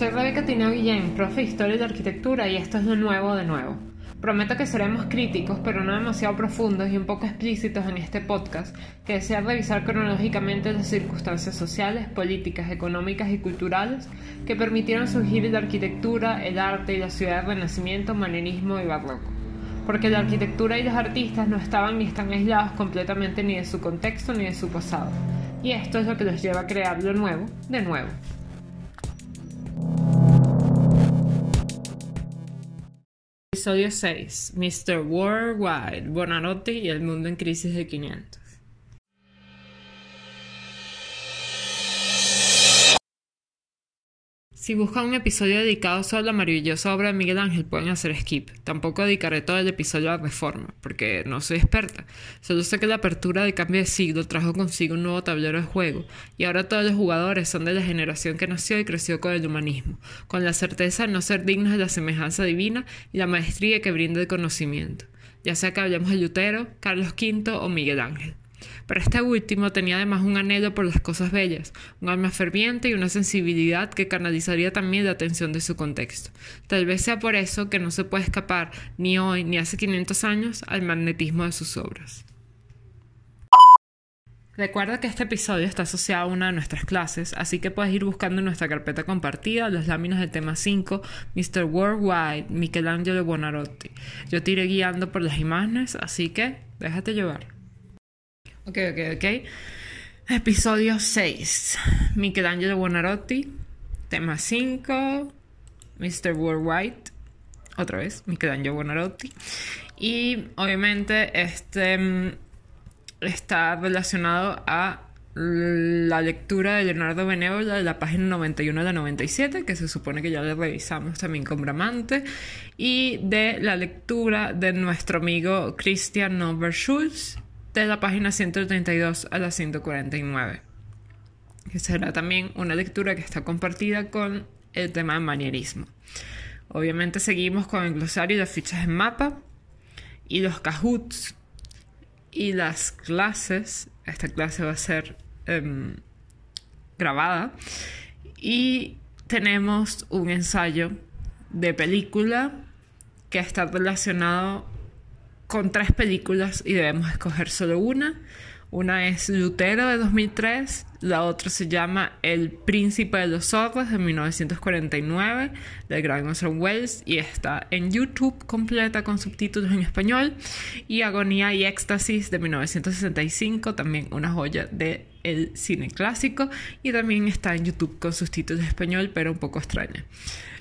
Soy Rebeca Tineo Guillén, profe de Historia y de Arquitectura y esto es lo nuevo de nuevo. Prometo que seremos críticos, pero no demasiado profundos y un poco explícitos en este podcast, que desea revisar cronológicamente las circunstancias sociales, políticas, económicas y culturales que permitieron surgir la arquitectura, el arte y la ciudad del Renacimiento, manierismo y barroco. Porque la arquitectura y los artistas no estaban ni están aislados completamente ni de su contexto ni de su pasado. Y esto es lo que los lleva a crear lo nuevo de nuevo. Episodio 6. Mr. Worldwide, Bonarotti y el mundo en crisis de 500. Si buscan un episodio dedicado solo a la maravillosa obra de Miguel Ángel, pueden hacer skip. Tampoco dedicaré todo el episodio a la reforma, porque no soy experta. Solo sé que la apertura del cambio de siglo trajo consigo un nuevo tablero de juego, y ahora todos los jugadores son de la generación que nació y creció con el humanismo, con la certeza de no ser dignos de la semejanza divina y la maestría que brinda el conocimiento, ya sea que hablemos de Lutero, Carlos V o Miguel Ángel. Pero este último tenía además un anhelo por las cosas bellas, un alma ferviente y una sensibilidad que canalizaría también la atención de su contexto. Tal vez sea por eso que no se puede escapar, ni hoy ni hace 500 años, al magnetismo de sus obras. Recuerda que este episodio está asociado a una de nuestras clases, así que puedes ir buscando en nuestra carpeta compartida las láminas del tema 5, Mr. Worldwide, Michelangelo Buonarroti. Yo te iré guiando por las imágenes, así que déjate llevar. Ok, ok, ok. Episodio 6. Michelangelo Buonarroti. Tema 5. Mr. Worldwide. Otra vez, Michelangelo Buonarroti. Y obviamente este mm, está relacionado a la lectura de Leonardo Benévola de la página 91 a la 97, que se supone que ya le revisamos también con Bramante, y de la lectura de nuestro amigo Christian Noverschulz de la página 132 a la 149, que será también una lectura que está compartida con el tema de manierismo. Obviamente seguimos con el glosario y las fichas en mapa y los cajuts y las clases. Esta clase va a ser em, grabada. Y tenemos un ensayo de película que está relacionado con tres películas y debemos escoger solo una. Una es Lutero de 2003, la otra se llama El Príncipe de los Zorros de 1949 de gran Orson Welles y está en YouTube completa con subtítulos en español. Y Agonía y Éxtasis de 1965, también una joya del el cine clásico y también está en YouTube con subtítulos en español, pero un poco extraña.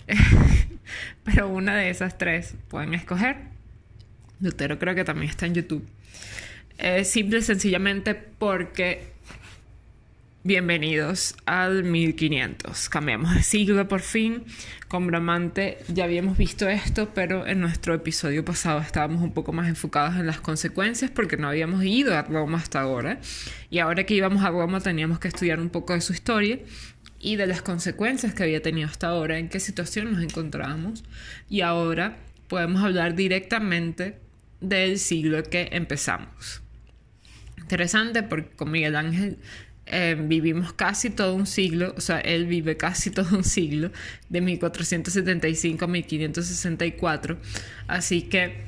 pero una de esas tres pueden escoger. Lutero creo que también está en YouTube. Es simple y sencillamente porque bienvenidos al 1500. Cambiamos de siglo por fin. Con Bramante ya habíamos visto esto, pero en nuestro episodio pasado estábamos un poco más enfocados en las consecuencias porque no habíamos ido a Roma hasta ahora. Y ahora que íbamos a Roma teníamos que estudiar un poco de su historia y de las consecuencias que había tenido hasta ahora, en qué situación nos encontrábamos. Y ahora podemos hablar directamente del siglo que empezamos. Interesante porque con Miguel Ángel eh, vivimos casi todo un siglo, o sea, él vive casi todo un siglo, de 1475 a 1564, así que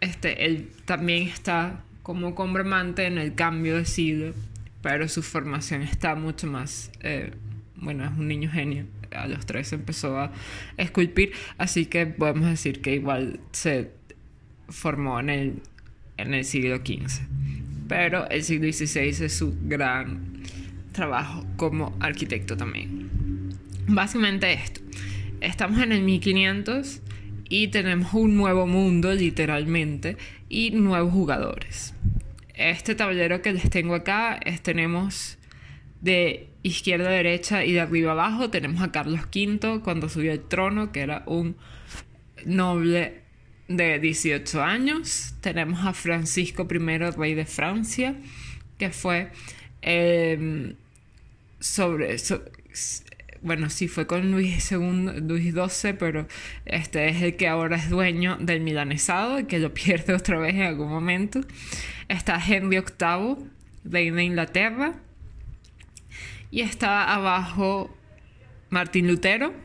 este, él también está como compromante en el cambio de siglo, pero su formación está mucho más, eh, bueno, es un niño genio, a los tres empezó a esculpir, así que podemos decir que igual se formó en el, en el siglo XV. Pero el siglo XVI es su gran trabajo como arquitecto también. Básicamente esto. Estamos en el 1500 y tenemos un nuevo mundo literalmente y nuevos jugadores. Este tablero que les tengo acá es tenemos de izquierda a derecha y de arriba abajo tenemos a Carlos V cuando subió al trono que era un noble de 18 años. Tenemos a Francisco I, rey de Francia, que fue em, sobre... bueno, sí fue con Luis II, Luis XII, pero este es el que ahora es dueño del milanesado y que lo pierde otra vez en algún momento. Está Henry VIII, rey de Inglaterra. Y está abajo Martín Lutero.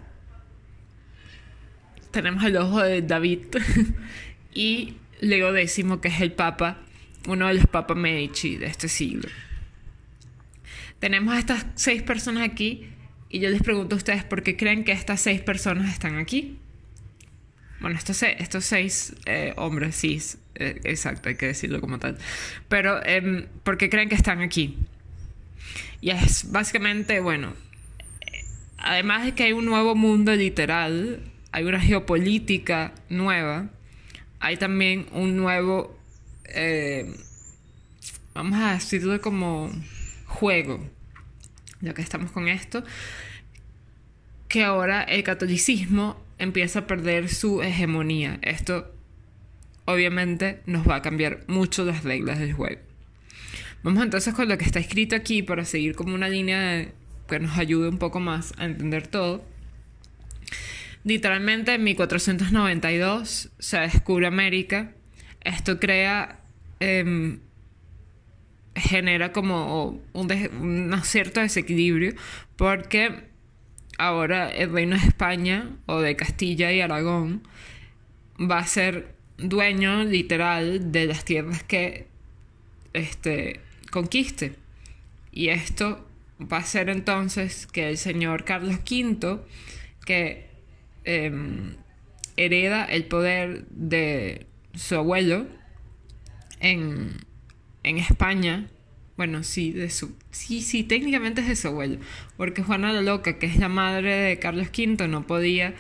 Tenemos el ojo de David. y Leo X, que es el papa, uno de los papas Medici de este siglo. Tenemos a estas seis personas aquí y yo les pregunto a ustedes por qué creen que estas seis personas están aquí. Bueno, estos, estos seis eh, hombres, sí, eh, exacto, hay que decirlo como tal. Pero, eh, ¿por qué creen que están aquí? Y es básicamente, bueno, además de que hay un nuevo mundo literal, hay una geopolítica nueva, hay también un nuevo, eh, vamos a decirlo como juego, ya que estamos con esto, que ahora el catolicismo empieza a perder su hegemonía. Esto obviamente nos va a cambiar mucho las reglas del juego. Vamos entonces con lo que está escrito aquí para seguir como una línea que nos ayude un poco más a entender todo. Literalmente en 1492 se descubre América. Esto crea, em, genera como un, cierto desequilibrio porque ahora el reino de España o de Castilla y Aragón va a ser dueño literal de las tierras que este, conquiste. Y esto va a ser entonces que el señor Carlos V, que Em, hereda el poder de su abuelo en, en España. Bueno, sí, de su. Sí, sí, técnicamente es de su abuelo. Porque Juana la Loca, que es la madre de Carlos V, no podía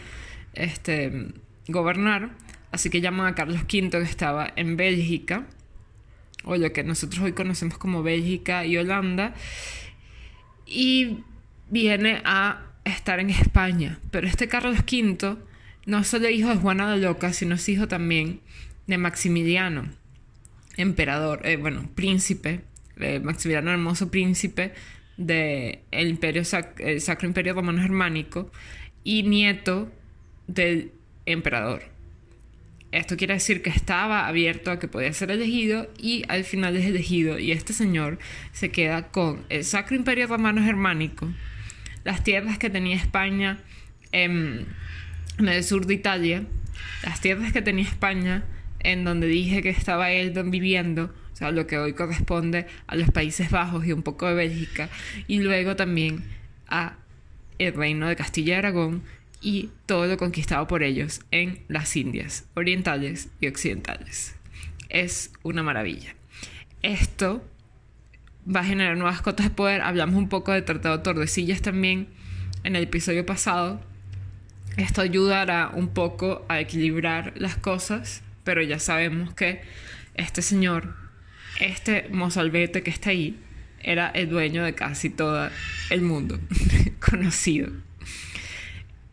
este, gobernar. Así que llaman a Carlos V, que estaba en Bélgica. O lo que nosotros hoy conocemos como Bélgica y Holanda. Y viene a estar en España. Pero este Carlos V no solo hijo de Juana de Loca, sino es hijo también de Maximiliano, emperador, eh, bueno, príncipe, eh, Maximiliano Hermoso, príncipe del imperio el Sacro Imperio Romano Germánico y nieto del emperador. Esto quiere decir que estaba abierto a que podía ser elegido y al final es elegido y este señor se queda con el Sacro Imperio Romano Germánico las tierras que tenía España en, el sur de Italia, las tierras que tenía España en donde dije que estaba él viviendo, o sea, lo que hoy corresponde a los Países Bajos y un poco de Bélgica, y luego también a el reino de Castilla y Aragón y todo lo conquistado por ellos en las Indias orientales y occidentales. Es una maravilla. Esto va a generar nuevas cotas de poder. Hablamos un poco de Tratado de Tordesillas también en el episodio pasado. Esto ayudará un poco a equilibrar las cosas, pero ya sabemos que este señor, este mozalbete que está ahí, era el dueño de casi todo el mundo conocido.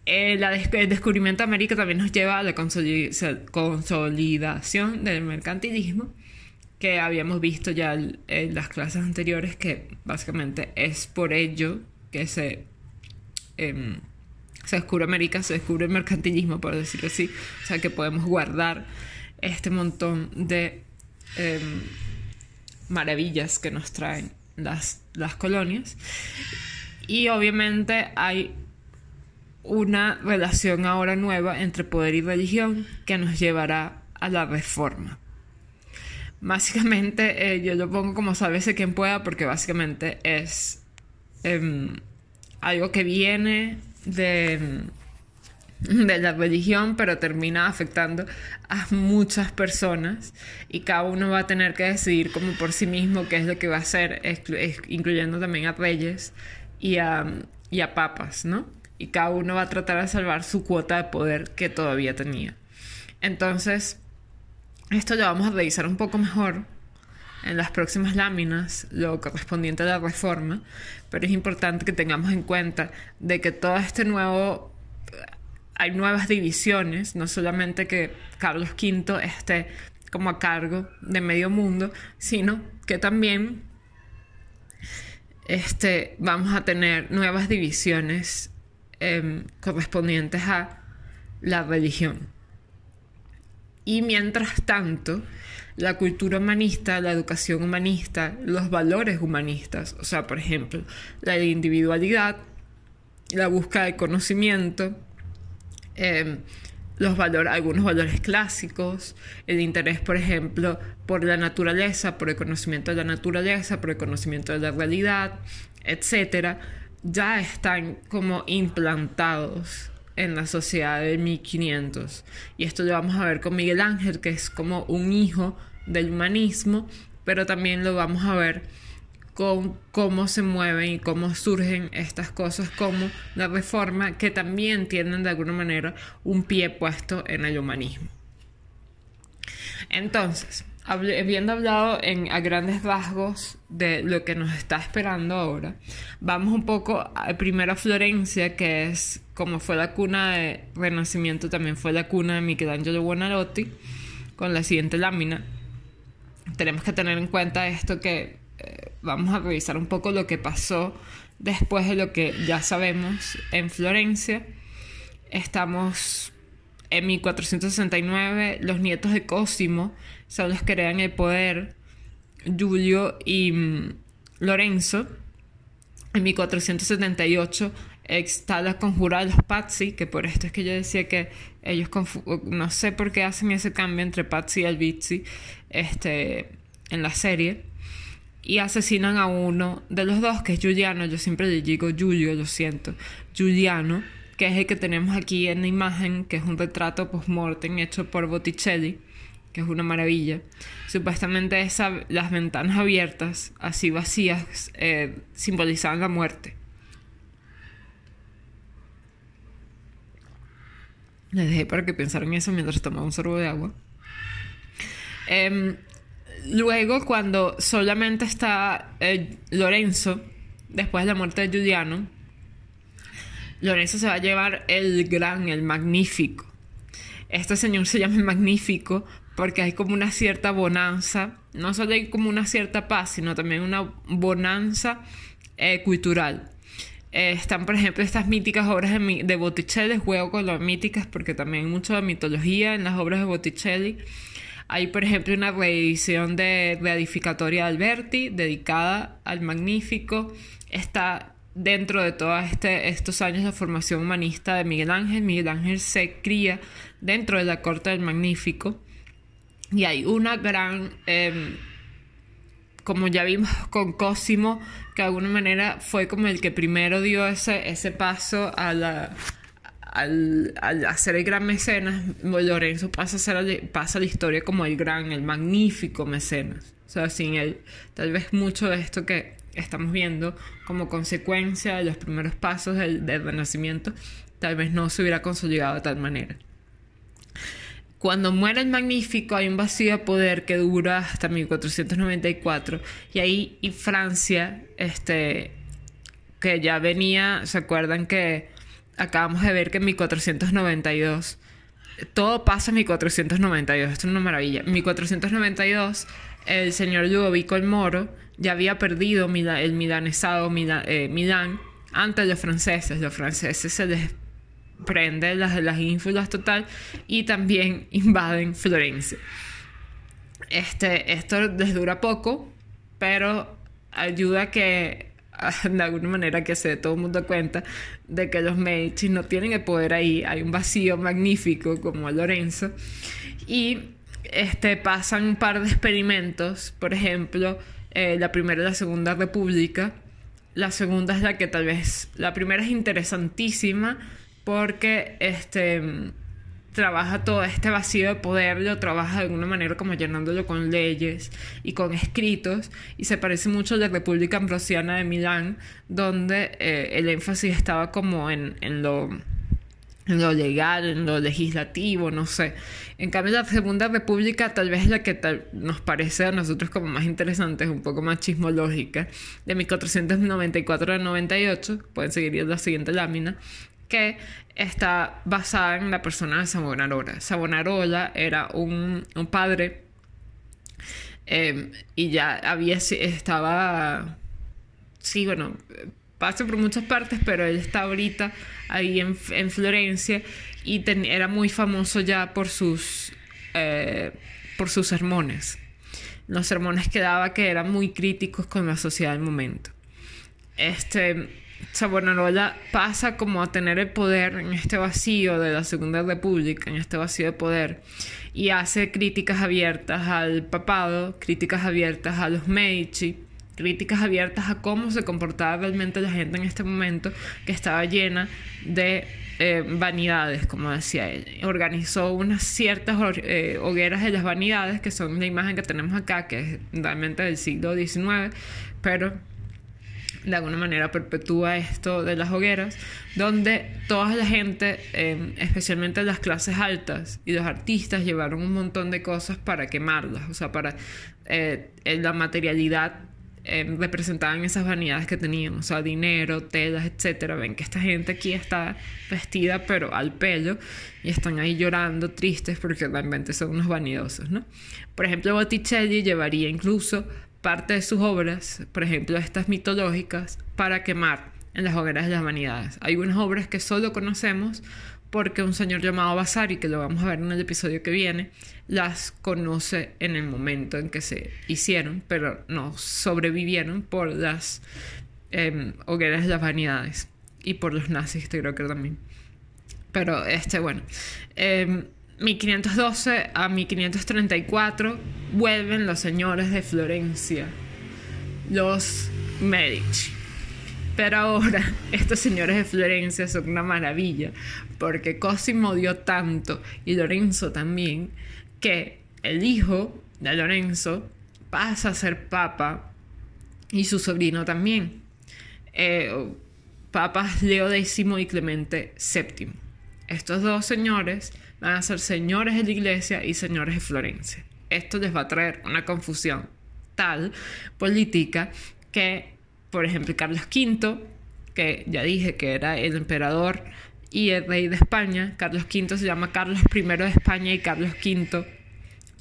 El, el descubrimiento de América también nos lleva a la consolidación del mercantilismo que habíamos visto ya en las clases anteriores, que básicamente es por ello que se, em, se descubre América, se descubre el mercantilismo, por decirlo así, o sea que podemos guardar este montón de em, maravillas que nos traen las, las colonias. Y obviamente hay una relación ahora nueva entre poder y religión que nos llevará a la reforma. Básicamente, eh, yo lo pongo como sálvese quien pueda, porque básicamente es em, algo que viene de, de la religión, pero termina afectando a muchas personas y cada uno va a tener que decidir como por sí mismo qué es lo que va a hacer, incluyendo también a reyes y a, y a papas, ¿no? Y cada uno va a tratar de salvar su cuota de poder que todavía tenía. Entonces, esto lo vamos a revisar un poco mejor en las próximas láminas, lo correspondiente a la reforma, pero es importante que tengamos en cuenta de que todo este nuevo hay nuevas divisiones, no solamente que Carlos V esté como a cargo de medio mundo, sino que también este, vamos a tener nuevas divisiones em, correspondientes a la religión. Y mientras tanto, la cultura humanista, la educación humanista, los valores humanistas. O sea, por ejemplo, la individualidad, la búsqueda de conocimiento, em, los valores, algunos valores clásicos, el interés, por ejemplo, por la naturaleza, por el conocimiento de la naturaleza, por el conocimiento de la realidad, etcétera, ya están como implantados en la sociedad de 1500. Y esto lo vamos a ver con Miguel Ángel, que es como un hijo del humanismo, pero también lo vamos a ver con cómo se mueven y cómo surgen estas cosas como la reforma, que también tienen de alguna manera un pie puesto en el humanismo. Entonces, habiendo hablado en, a grandes rasgos de lo que nos está esperando ahora, vamos un poco a, primero a Florencia, que es como fue la cuna de Renacimiento, también fue la cuna de Michelangelo Buonarroti, con la siguiente lámina. Tenemos que tener en cuenta esto que eh, vamos a revisar un poco lo que pasó después de lo que ya sabemos en Florencia. Estamos en 1469, los nietos de Cosimo son los que heredan el poder, Julio y mm, Lorenzo. En 1478 está la conjura de los Pazzi, que por esto es que yo decía que ellos no sé por qué hacen ese cambio entre Pazzi y Albizzi este, en la serie. Y asesinan a uno de los dos, que es Giuliano. Yo siempre le digo Giulio, lo siento. Giuliano, que es el que tenemos aquí en la imagen, que es un retrato post-mortem hecho por Botticelli que es una maravilla. Supuestamente esa, las ventanas abiertas, así vacías, eh, simbolizaban la muerte. Les dejé para que pensaran eso mientras tomaba un sorbo de agua. Em, luego, cuando solamente está eh, Lorenzo, después de la muerte de Juliano, Lorenzo se va a llevar el gran, el magnífico. Este señor se llama el magnífico porque hay como una cierta bonanza, no solo hay como una cierta paz, sino también una bonanza eh, cultural. Eh, están, por ejemplo, estas míticas obras de, de, Botticelli, juego con las míticas porque también hay mucho de mitología en las obras de Botticelli. Hay, por ejemplo, una reedición de la edificatoria Alberti dedicada al Magnífico. Está dentro de todos este, estos años de formación humanista de Miguel Ángel. Miguel Ángel se cría dentro de la corte del Magnífico. Y hay una gran, em, como ya vimos con Cosimo, que de alguna manera fue como el que primero dio ese, ese paso a la, al, hacer el gran mecenas, Lorenzo pasa a, ser, pasa la historia como el gran, el magnífico mecenas. O sea, sin él, tal vez mucho de esto que estamos viendo como consecuencia de los primeros pasos del, del Renacimiento, tal vez no se hubiera consolidado de tal manera. Cuando muere el Magnífico hay un vacío de poder que dura hasta 1494 y ahí y Francia, este, que ya venía, ¿se acuerdan que acabamos de ver que en 1492 todo pasa en 1492, esto es una maravilla. En 1492 el señor Ludovico el Moro ya había perdido el milanesado eh, Milán ante los franceses. Los franceses se les prende las, las ínfulas total y también invaden Florencia. Este, esto les dura poco, pero ayuda a que de alguna manera que se dé todo el mundo cuenta de que los Medici no tienen el poder ahí, hay un vacío magnífico como Lorenzo. Y este, pasan un par de experimentos, por ejemplo, eh, la primera y la segunda república, la segunda es la que tal vez, la primera es interesantísima, porque este trabaja todo este vacío de poder, lo trabaja de alguna manera como llenándolo con leyes y con escritos, y se parece mucho a la República Ambrosiana de Milán, donde eh, el énfasis estaba como en, en, lo, en lo legal, en lo legislativo, no sé. En cambio, la Segunda República tal vez la que nos parece a nosotros como más interesante, es un poco más chismológica, de 1494 a 98, pueden seguir la siguiente lámina, que está basada en la persona de Savonarola. Savonarola era un, un padre em, y ya había, estaba, sí, bueno, pasa por muchas partes, pero él está ahorita ahí en, en Florencia y era muy famoso ya por sus, eh, por sus sermones. los sermones que daba que eran muy críticos con la sociedad del momento. Este, Savonarola pasa como a tener el poder en este vacío de la Segunda República, en este vacío de poder, y hace críticas abiertas al papado, críticas abiertas a los Medici, críticas abiertas a cómo se comportaba realmente la gente en este momento que estaba llena de eh, vanidades, como decía él. Organizó unas ciertas eh, hogueras de las vanidades, que son la imagen que tenemos acá, que es realmente del siglo XIX, pero de alguna manera perpetúa esto de las hogueras, donde toda la gente, em, especialmente las clases altas y los artistas, llevaron un montón de cosas para quemarlas, o sea, para eh, la materialidad eh, representaban esas vanidades que tenían, o sea, dinero, telas, etcétera. Ven que esta gente aquí está vestida, pero al pelo, y están ahí llorando, tristes, porque realmente son unos vanidosos, ¿no? Por ejemplo, Botticelli llevaría incluso parte de sus obras, por ejemplo, estas mitológicas, para quemar en las hogueras de las vanidades. Hay unas obras que solo conocemos porque un señor llamado Vasari, que lo vamos a ver en el episodio que viene, las conoce en el momento en que se hicieron, pero no sobrevivieron por las em, hogueras de las vanidades y por los nazis, creo que también. Pero este, bueno, 1512 em, a 1534 vuelven los señores de Florencia, los Medici. Pero ahora estos señores de Florencia son una maravilla, porque Cosimo dio tanto y Lorenzo también, que el hijo de Lorenzo pasa a ser papa y su sobrino también. Eh, papas Leo X y Clemente VII. Estos dos señores van a ser señores de la iglesia y señores de Florencia. Esto les va a traer una confusión tal política que, por ejemplo, Carlos V, que ya dije que era el emperador y el rey de España. Carlos V se llama Carlos I de España y Carlos V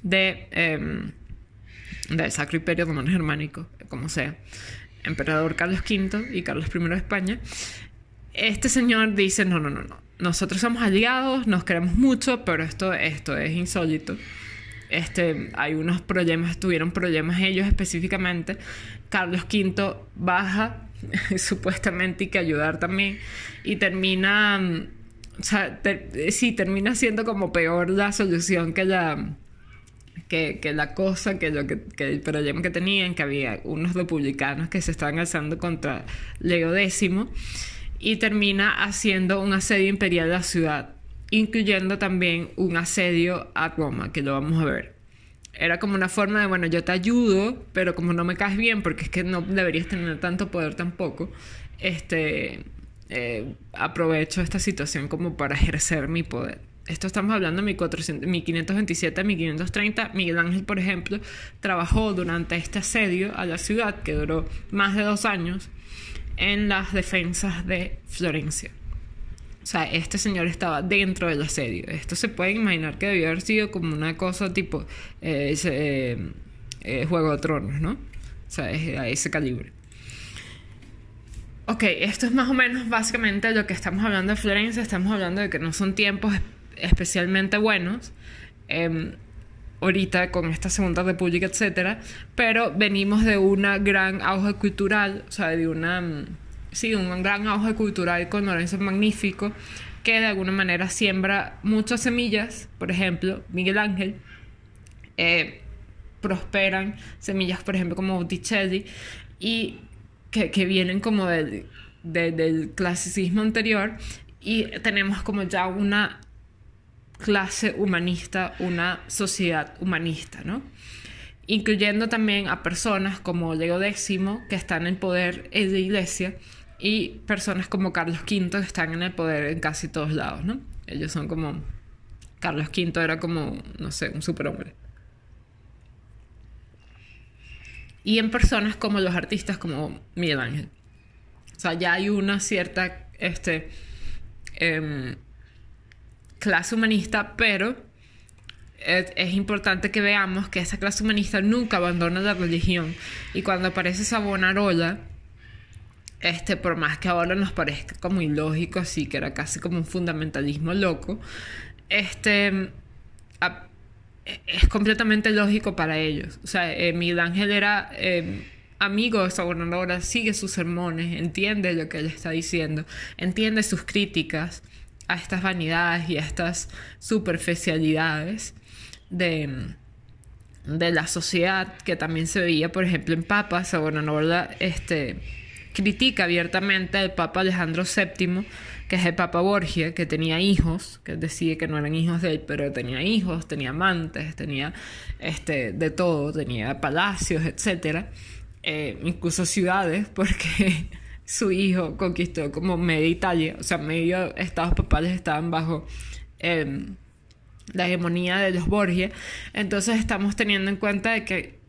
de, eh, del Sacro Imperio Romano Germánico, como sea. Emperador Carlos V y Carlos I de España. Este señor dice, no, no, no, no. Nosotros somos aliados, nos queremos mucho, pero esto, esto es insólito. Este, hay unos problemas, tuvieron problemas ellos específicamente. Carlos V baja supuestamente y que ayudar también. Y termina, mm, o sea, sí, termina siendo como peor la solución que la, que, que la cosa, que, lo que, que, el problema que tenían, que había unos republicanos que se estaban alzando contra Leo X y termina haciendo un asedio imperial a la ciudad, incluyendo también un asedio a Roma, que lo vamos a ver era como una forma de, bueno, yo te ayudo, pero como no me caes bien, porque es que no deberías tener tanto poder tampoco, este, eh, aprovecho esta situación como para ejercer mi poder. Esto estamos hablando de 1527 a 1530. Miguel Ángel, por ejemplo, trabajó durante este asedio a la ciudad, que duró más de dos años, en las defensas de Florencia. O sea, este señor estaba dentro del asedio. Esto se puede imaginar que debió haber sido como una cosa tipo eh, eh, eh, Juego de Tronos, ¿no? O sea, a ese calibre. Ok, esto es más o menos básicamente lo que estamos hablando de Florencia. Estamos hablando de que no son tiempos especialmente buenos. Em, ahorita con esta Segunda República, etcétera, pero venimos de una gran auge cultural, o sea, de una mm, sí, un gran auge cultural con Lorenzo Magnífico, que de alguna manera siembra muchas semillas, por ejemplo, Miguel Ángel, eh, prosperan semillas, por ejemplo, como Botticelli, y que, vienen como del, del clasicismo anterior, y tenemos como ya una clase humanista, una sociedad humanista, ¿no? Incluyendo también a personas como Leo X, que están en poder en la iglesia, y personas como Carlos V que están en el poder en casi todos lados, ¿no? Ellos son como... Carlos V era como, no sé, un superhombre. Y en personas como los artistas como Miguel Ángel. O sea, ya hay una cierta este, em, clase humanista, pero es, importante que veamos que esa clase humanista nunca abandona la religión. Y cuando aparece Savonarola, este, por más que ahora nos parezca como ilógico, así que era casi como un fundamentalismo loco, este, es completamente lógico para ellos. O sea, eh, Miguel Ángel era eh, amigo de esa gobernadora, sigue sus sermones, entiende lo que él está diciendo, entiende sus críticas a estas vanidades y a estas superficialidades de, de la sociedad que también se veía, por ejemplo, en Papa. Esa gobernadora este, critica abiertamente al Papa Alejandro VII que es el Papa Borgia, que tenía hijos, que decide que no eran hijos de él, pero tenía hijos, tenía amantes, tenía este, de todo, tenía palacios, etc. Eh, incluso ciudades, porque su hijo conquistó como media Italia, o sea, medio estados papales estaban bajo em, la hegemonía de los Borgia. Entonces estamos teniendo en cuenta de que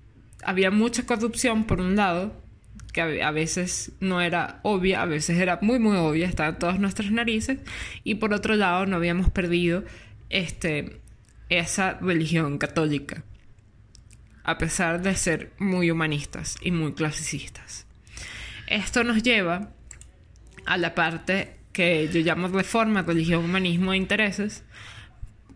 había mucha corrupción por un lado, que a veces no era obvia, a veces era muy muy obvia, estaba en todas nuestras narices, y por otro lado no habíamos perdido este, esa religión católica, a pesar de ser muy humanistas y muy clasicistas. Esto nos lleva a la parte que yo llamo reforma, religión, humanismo e intereses.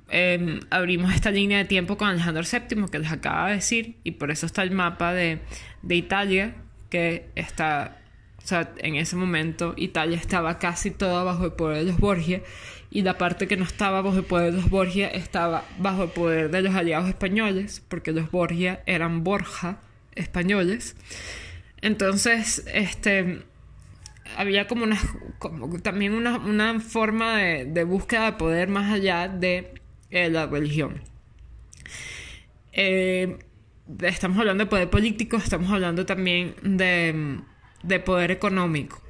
Em, abrimos esta línea de tiempo con Alejandro VII, que les acaba de decir, y por eso está el mapa de, de Italia, que está, o sea, en ese momento Italia estaba casi toda bajo el poder de los Borgia y la parte que no estaba bajo el poder de los Borgia estaba bajo el poder de los aliados españoles, porque los Borgia eran Borja españoles. Entonces, este había como una como también una, una forma de, de, búsqueda de poder más allá de eh, la religión. Eh, estamos hablando de poder político, estamos hablando también de, poder económico.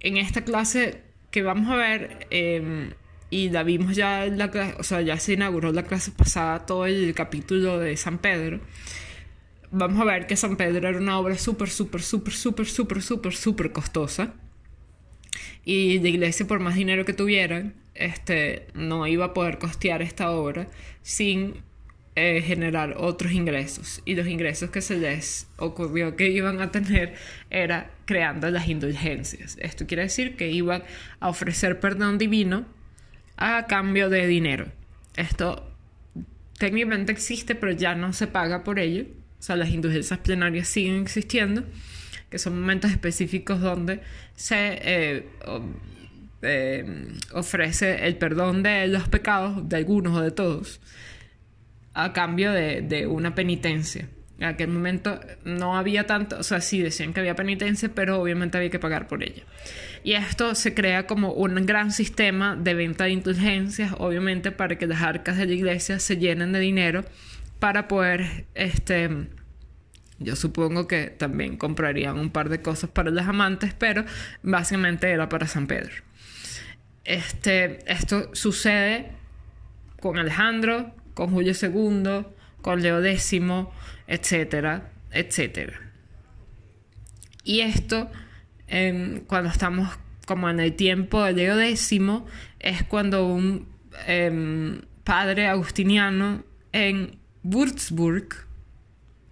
En esta clase que vamos a ver, em, y la vimos ya en la clase, o sea, ya se inauguró la clase pasada todo el capítulo de San Pedro. Vamos a ver que San Pedro era una obra súper, súper, súper, súper, súper, súper, súper costosa. Y la iglesia, por más dinero que tuvieran, este, no iba a poder costear esta obra sin eh, generar otros ingresos y los ingresos que se les ocurrió que iban a tener era creando las indulgencias. Esto quiere decir que iban a ofrecer perdón divino a cambio de dinero. Esto técnicamente existe pero ya no se paga por ello. O sea, las indulgencias plenarias siguen existiendo, que son momentos específicos donde se eh, eh, ofrece el perdón de los pecados, de algunos o de todos a cambio de, una penitencia. En aquel momento no había tanto, o sea, sí decían que había penitencia, pero obviamente había que pagar por ella. Y esto se crea como un gran sistema de venta de indulgencias, obviamente para que las arcas de la iglesia se llenen de dinero para poder, este, yo supongo que también comprarían un par de cosas para los amantes, pero básicamente era para San Pedro. Este, esto sucede con Alejandro, con Julio II, con Leo X, etcétera, etcétera. Y esto, cuando estamos como en el tiempo de Leo X, es cuando un em, padre agustiniano en Würzburg,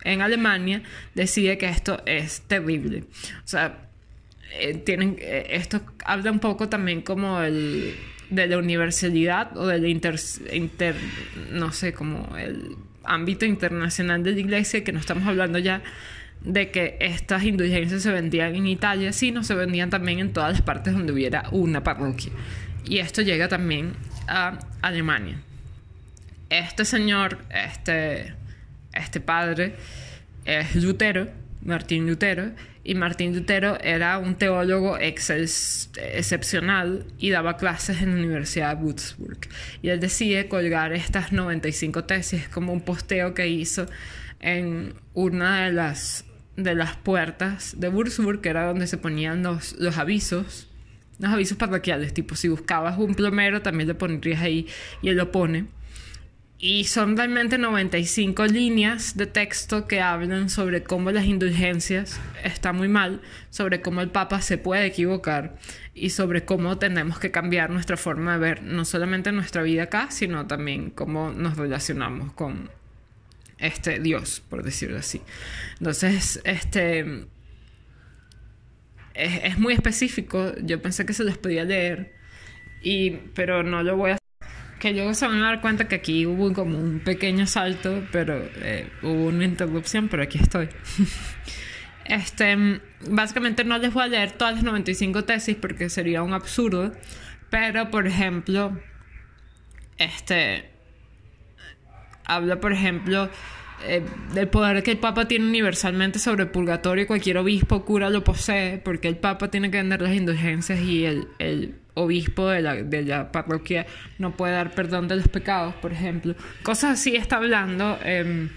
en Alemania, decide que esto es terrible. O sea, eh, tienen, eh, esto habla un poco también como el de la universalidad o del inter, inter, no sé, como el ámbito internacional de la iglesia, que no estamos hablando ya de que estas indulgencias se vendían en Italia, sino se vendían también en todas las partes donde hubiera una parroquia. Y esto llega también a Alemania. Este señor, este, este padre, es Lutero, Martín Lutero, y Martín Lutero era un teólogo excepcional y daba clases en la Universidad de Würzburg. Y él decide colgar estas 95 tesis como un posteo que hizo en una de las, de las puertas de Würzburg, que era donde se ponían los, los avisos, los avisos parroquiales, tipo si buscabas un plomero también lo pondrías ahí y él lo pone. Y son realmente 95 líneas de texto que hablan sobre cómo las indulgencias están muy mal, sobre cómo el Papa se puede equivocar y sobre cómo tenemos que cambiar nuestra forma de ver no solamente nuestra vida acá, sino también cómo nos relacionamos con este Dios, por decirlo así. Entonces, este es, es muy específico. Yo pensé que se los podía leer, y, pero no lo voy a que luego se van a dar cuenta que aquí hubo como un pequeño salto, pero eh, hubo una interrupción, pero aquí estoy. este, básicamente no les voy a leer todas las 95 tesis porque sería un absurdo, pero por ejemplo, este, habla por ejemplo eh, del poder que el Papa tiene universalmente sobre el purgatorio, cualquier obispo cura lo posee, porque el Papa tiene que vender las indulgencias y el, el obispo de la, de la, parroquia no puede dar perdón de los pecados, por ejemplo. Cosas así está hablando. Eh,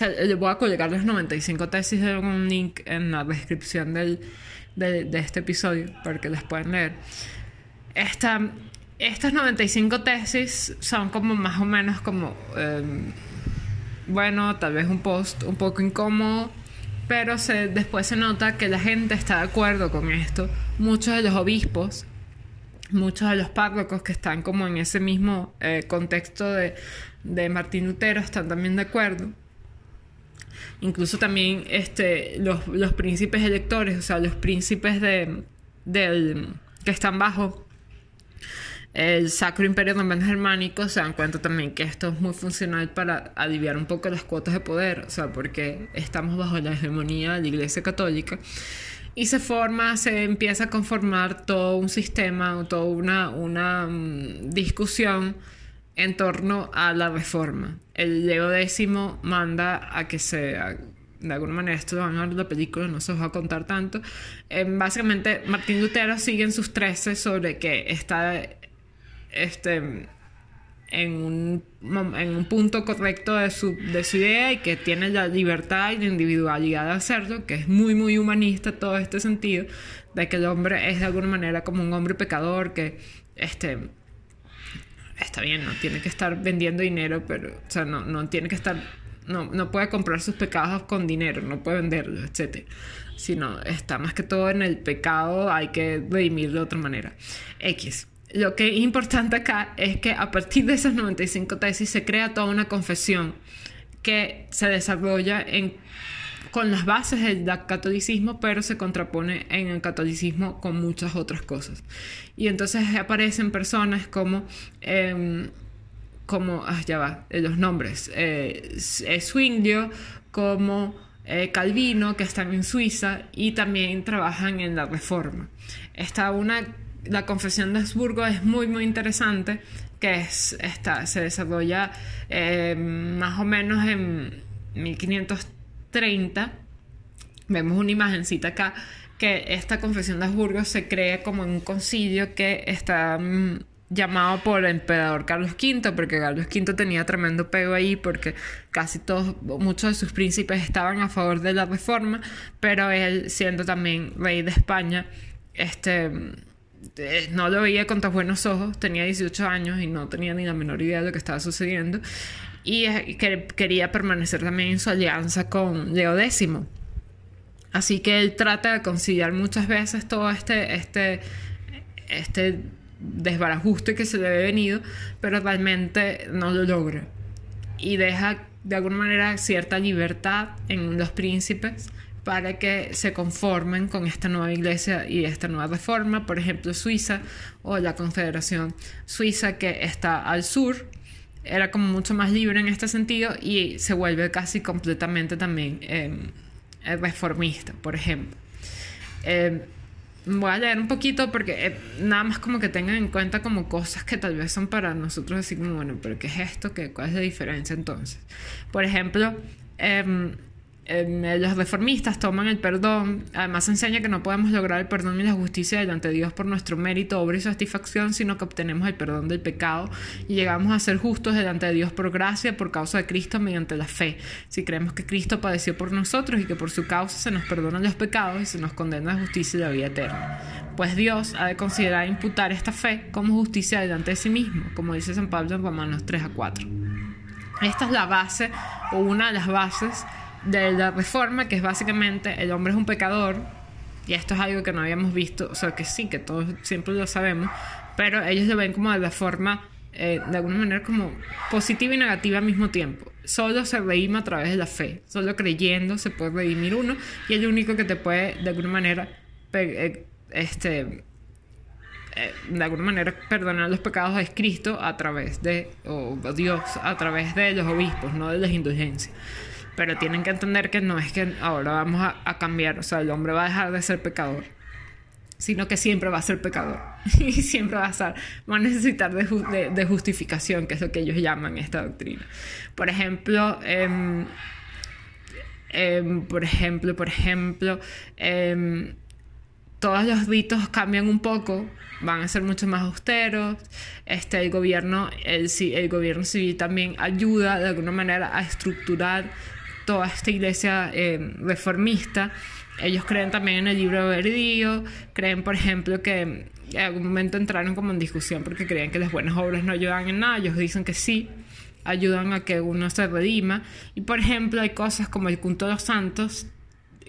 le voy a colgar las 95 tesis de un link en la descripción del, de, de, este episodio para que las puedan leer. Esta, estas 95 tesis son como más o menos como, eh, bueno, tal vez un post un poco incómodo, pero se, después se nota que la gente está de acuerdo con esto. Muchos de los obispos muchos de los párrocos que están como en ese mismo eh, contexto de, de, Martín Lutero están también de acuerdo. Incluso también este, los, los príncipes electores, o sea, los príncipes de, del, que están bajo el Sacro Imperio Romano Germánico se dan cuenta también que esto es muy funcional para aliviar un poco las cuotas de poder, o sea, porque estamos bajo la hegemonía de la Iglesia Católica y se forma, se empieza a conformar todo un sistema, toda una, una um, discusión en torno a la reforma. El Leo X manda a que se, de alguna manera, esto lo van a ver en la película, no se os va a contar tanto. Eh, básicamente, Martín Lutero sigue en sus 13 sobre que está este, en un, en un punto correcto de su, de su idea y que tiene la libertad y la individualidad de hacerlo, que es muy, muy humanista todo este sentido, de que el hombre es de alguna manera como un hombre pecador, que este, está bien, no tiene que estar vendiendo dinero, pero, o sea, no, no tiene que estar, no, no puede comprar sus pecados con dinero, no puede venderlos, etc. Sino está más que todo en el pecado, hay que redimirlo de otra manera. X lo que es importante acá es que a partir de esas 95 tesis se crea toda una confesión que se desarrolla en, con las bases del catolicismo, pero se contrapone en el catolicismo con muchas otras cosas. Y entonces aparecen personas como... Eh, como, ah, ya va, los nombres, eh, Zwinglio, como eh, Calvino, que están en Suiza y también trabajan en la reforma. Está una la confesión de Habsburgo es muy, muy interesante, que es, esta, se desarrolla eh, más o menos en 1530. Vemos una imagencita acá que esta confesión de Habsburgo se crea como en un concilio que está mm, llamado por el emperador Carlos V, porque Carlos V tenía tremendo pego ahí, porque casi todos, muchos de sus príncipes estaban a favor de la reforma, pero él, siendo también rey de España, este eh, no lo veía con tan buenos ojos, tenía 18 años y no tenía ni la menor idea de lo que estaba sucediendo. Y quería permanecer también en su alianza con Leo X. Así que él trata de conciliar muchas veces todo este, este, este desbarajuste que se le había venido, pero realmente no lo logra. Y deja de alguna manera cierta libertad en los príncipes para que se conformen con esta nueva iglesia y esta nueva reforma, por ejemplo Suiza o la Confederación Suiza que está al sur, era como mucho más libre en este sentido y se vuelve casi completamente también em, reformista, por ejemplo. Em, voy a leer un poquito porque eh, nada más como que tengan en cuenta como cosas que tal vez son para nosotros así como, bueno, pero ¿qué es esto? ¿Qué, ¿Cuál es la diferencia entonces? Por ejemplo, em, eh, los reformistas toman el perdón, además enseña que no podemos lograr el perdón y la justicia delante de Dios por nuestro mérito, obra y satisfacción, sino que obtenemos el perdón del pecado y llegamos a ser justos delante de Dios por gracia, por causa de Cristo, mediante la fe. Si creemos que Cristo padeció por nosotros y que por su causa se nos perdonan los pecados y se nos condena a justicia y la vida eterna. Pues Dios ha de considerar imputar esta fe como justicia delante de sí mismo, como dice San Pablo en Romanos 3 a 4. Esta es la base o una de las bases de la reforma, que es básicamente el hombre es un pecador, y esto es algo que no habíamos visto, o sea, que sí, que todos siempre lo sabemos, pero ellos lo ven como de la forma, eh, de alguna manera, como positiva y negativa al mismo tiempo. Solo se redime a través de la fe, solo creyendo se puede redimir uno, y el único que te puede, de alguna manera, eh, este, eh, de alguna manera perdonar los pecados es Cristo a través de, o Dios a través de los obispos, no de las indulgencias. Pero tienen que entender que no es que ahora vamos a, a cambiar, o sea, el hombre va a dejar de ser pecador sino que siempre va a ser pecador y siempre va a estar, va a necesitar de, de, justificación, que es lo que ellos llaman esta doctrina. Por ejemplo, eh, eh, por ejemplo, por ejemplo, eh, todos los ritos cambian un poco, van a ser mucho más austeros. Este, el, gobierno, el, el gobierno civil también ayuda de alguna manera a estructurar toda esta iglesia eh, reformista ellos creen también en el libro verdío, creen, por ejemplo, que en algún momento entraron como en discusión porque creían que las buenas obras no ayudan en nada. Ellos dicen que sí, ayudan a que uno se redima. Y, por ejemplo, hay cosas como el culto de los santos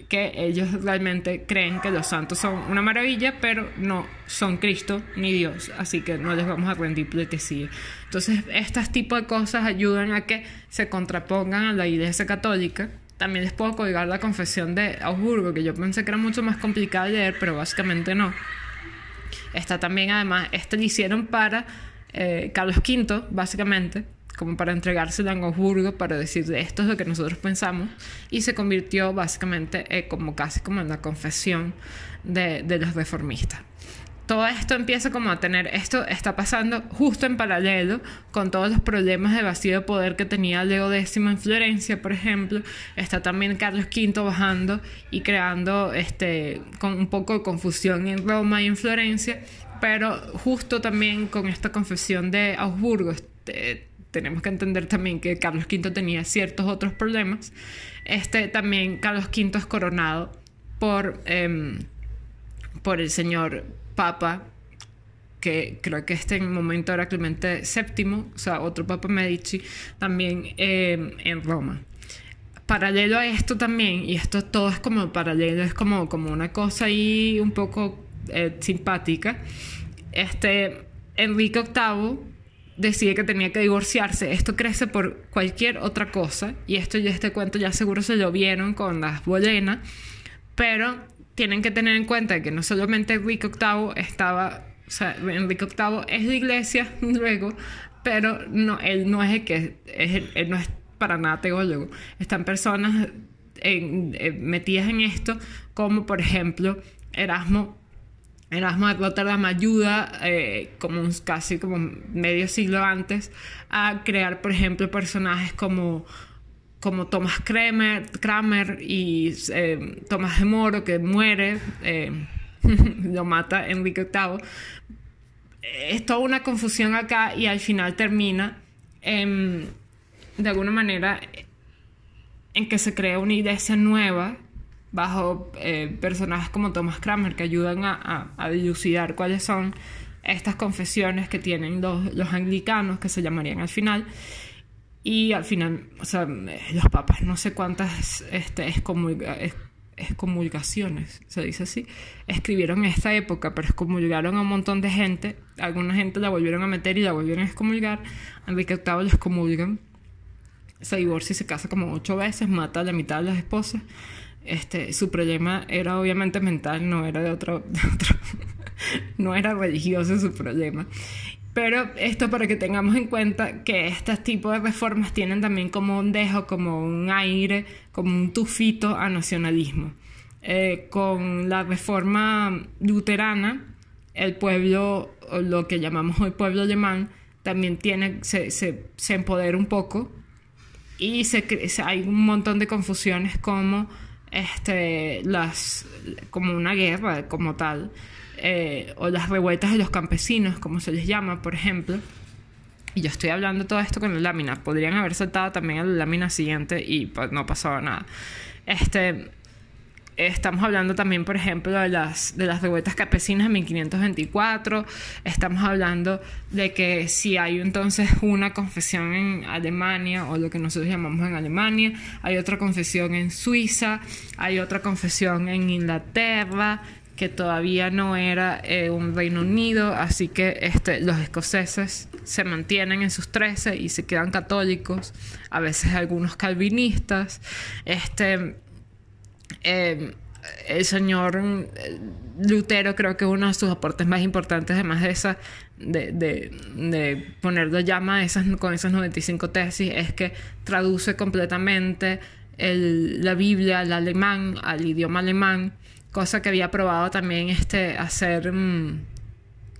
que ellos realmente creen que los santos son una maravilla, pero no son Cristo ni Dios, así que no les vamos a rendir pleitesía. Entonces, estos tipos de cosas ayudan a que se contrapongan a la iglesia católica también les puedo colgar la confesión de Augsburgo, que yo pensé que era mucho más complicada de leer, pero básicamente no. Está también, además, este lo hicieron para eh, Carlos V, básicamente, como para entregársela a Augsburgo, para decirle esto es lo que nosotros pensamos, y se convirtió básicamente eh, como casi como en la confesión de, de los reformistas todo esto empieza como a tener, esto está pasando justo en paralelo con todos los problemas de vacío de poder que tenía Leo X en Florencia, por ejemplo. Está también Carlos V bajando y creando este, con un poco de confusión en Roma y en Florencia, pero justo también con esta confesión de Augsburgo. Este, tenemos que entender también que Carlos V tenía ciertos otros problemas. Este, también Carlos V es coronado por, em, por el señor papa, que creo que este en momento era Clemente VII, o sea, otro papa Medici, también eh, en Roma. Paralelo a esto también, y esto todo es como paralelo, es como, como una cosa ahí un poco eh, simpática, este, Enrique VIII decide que tenía que divorciarse. Esto crece por cualquier otra cosa, y esto ya este cuento ya seguro se lo vieron con las bolenas, pero tienen que tener en cuenta que no solamente Enrique VIII estaba, o sea, Enrique VIII es de iglesia luego, pero no, él no es el que, es él no es para nada teólogo. Están personas metidas en esto, como por ejemplo Erasmo. Erasmo de Rotterdam ayuda eh, como un, casi como medio siglo antes a crear, por ejemplo, personajes como como Thomas Kramer, Kramer y eh, Tomás de Moro, que muere, eh, lo mata Enrique VIII. Es toda una confusión acá y al final termina de alguna manera en que se crea una iglesia nueva bajo eh, personajes como Thomas Kramer que ayudan a, dilucidar cuáles son estas confesiones que tienen los, anglicanos que se llamarían al final y al final, o sea, los papas, no sé cuántas este, excomulgaciones, se dice así, escribieron en esta época, pero excomulgaron a un montón de gente. Alguna gente la volvieron a meter y la volvieron a excomulgar. Enrique VIII lo excomulgan. Se divorcia y se casa como ocho veces, mata a la mitad de las esposas. Este, su problema era obviamente mental, no era de otro, de otro no era religioso su problema. Pero esto para que tengamos en cuenta que este tipo de reformas tienen también como un dejo, como un aire, como un tufito a nacionalismo. Eh, con la reforma luterana, el pueblo, lo que llamamos hoy pueblo alemán, también tiene, se, se, se empodera un poco y se, hay un montón de confusiones como, este, las, como una guerra como tal eh, o las revueltas de los campesinos, como se les llama, por ejemplo. Y yo estoy hablando todo esto con la lámina. Podrían haber saltado también a la lámina siguiente y pues, no pasaba nada. Este, estamos hablando también, por ejemplo, de las, de las revueltas campesinas en 1524. Estamos hablando de que si hay entonces una confesión en Alemania, o lo que nosotros llamamos en Alemania, hay otra confesión en Suiza, hay otra confesión en Inglaterra, que todavía no era eh, un Reino Unido, así que este, los escoceses se mantienen en sus 13 y se quedan católicos, a veces algunos calvinistas. Este, em, el señor eh, Lutero creo que uno de sus aportes más importantes, además de esa, de, de, de ponerlo llama esas, con esas 95 tesis, es que traduce completamente la Biblia al alemán, al idioma alemán, cosa que había probado también este, hacer, mm,